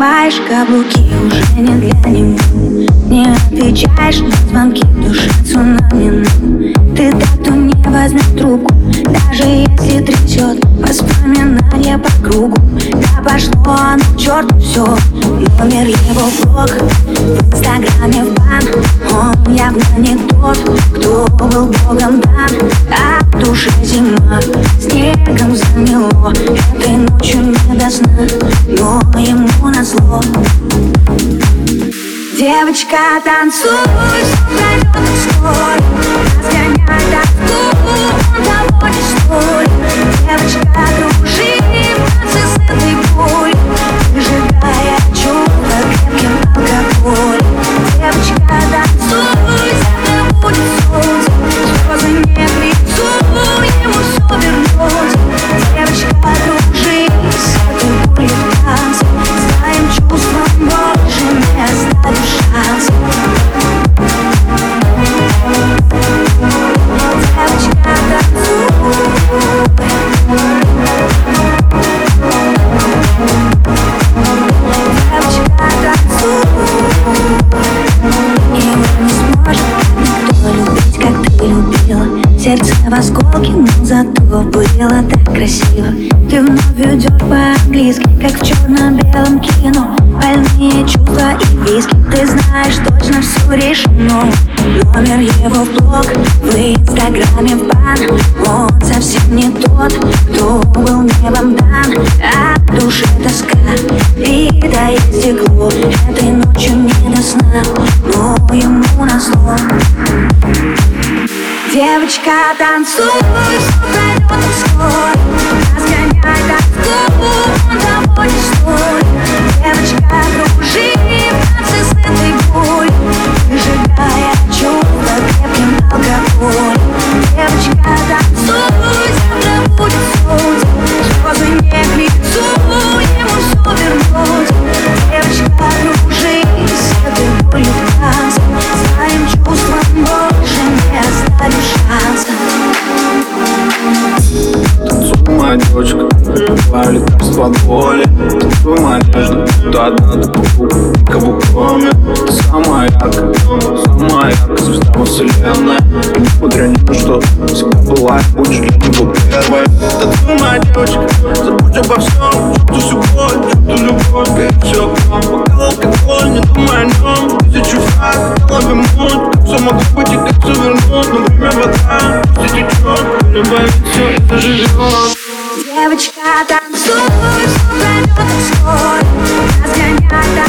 Надеваешь каблуки уже не для него. Не отвечаешь на звонки в душе цунами Ты кто не возьмет трубку Даже если трясет. Воспоминания по кругу. Да пошло оно к черту все Номер его блог В инстаграме в бан Он явно не тот, кто был богом дан А в душе зима Снегом замело Этой ночью не до сна Но ему назло. Девочка, танцуй, пройдет скоро Разгоняй Сердце в осколке, но зато было так красиво. Ты вновь идешь по-английски, как в черно-белом кино. Больные чувства и виски, ты знаешь точно все решено. Номер его в блог, в инстаграме в бан. Он совсем не тот, кто был небом дан. А в душе тоска, битое стекло Этой ночью не до сна, Девочка, танцуй, Девочка, твое лекарство от боли моя надежда, ты одна, ты покупка, никого кроме Ты самая яркая, самая яркая звезда во вселенной. И несмотря ни на что, всегда была и будешь для него первой. Танцуй, моя девочка, забудь обо всем Чувствуй всю боль, чувствуй любовь, горит все Пока алкоголь, не думай о нем Тысячу фраз, хотела вернуть Как все могло быть и как все вернуть Но время вода, пусть и течет Не боится, это живет Девочка, танцуй, солнце, скоро разгоняй.